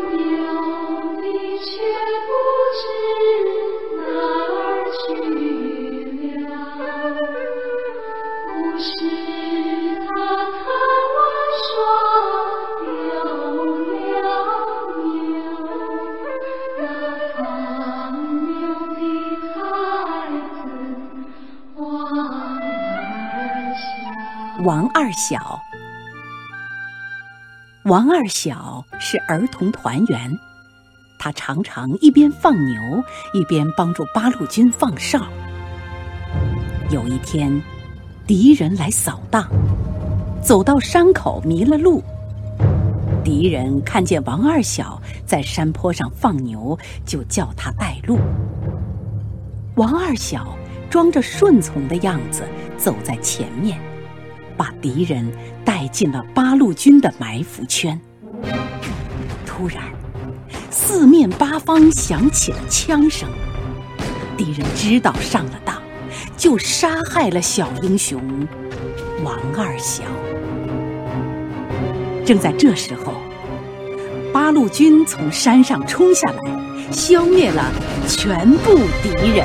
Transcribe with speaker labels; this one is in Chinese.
Speaker 1: 的却不知哪儿去了不是他了牛那放牛的孩子
Speaker 2: 王二小。王二小是儿童团员，他常常一边放牛，一边帮助八路军放哨。有一天，敌人来扫荡，走到山口迷了路。敌人看见王二小在山坡上放牛，就叫他带路。王二小装着顺从的样子走在前面，把敌人带进了八路军的埋伏圈。突然，四面八方响起了枪声，敌人知道上了当，就杀害了小英雄王二小。正在这时候，八路军从山上冲下来，消灭了全部敌人。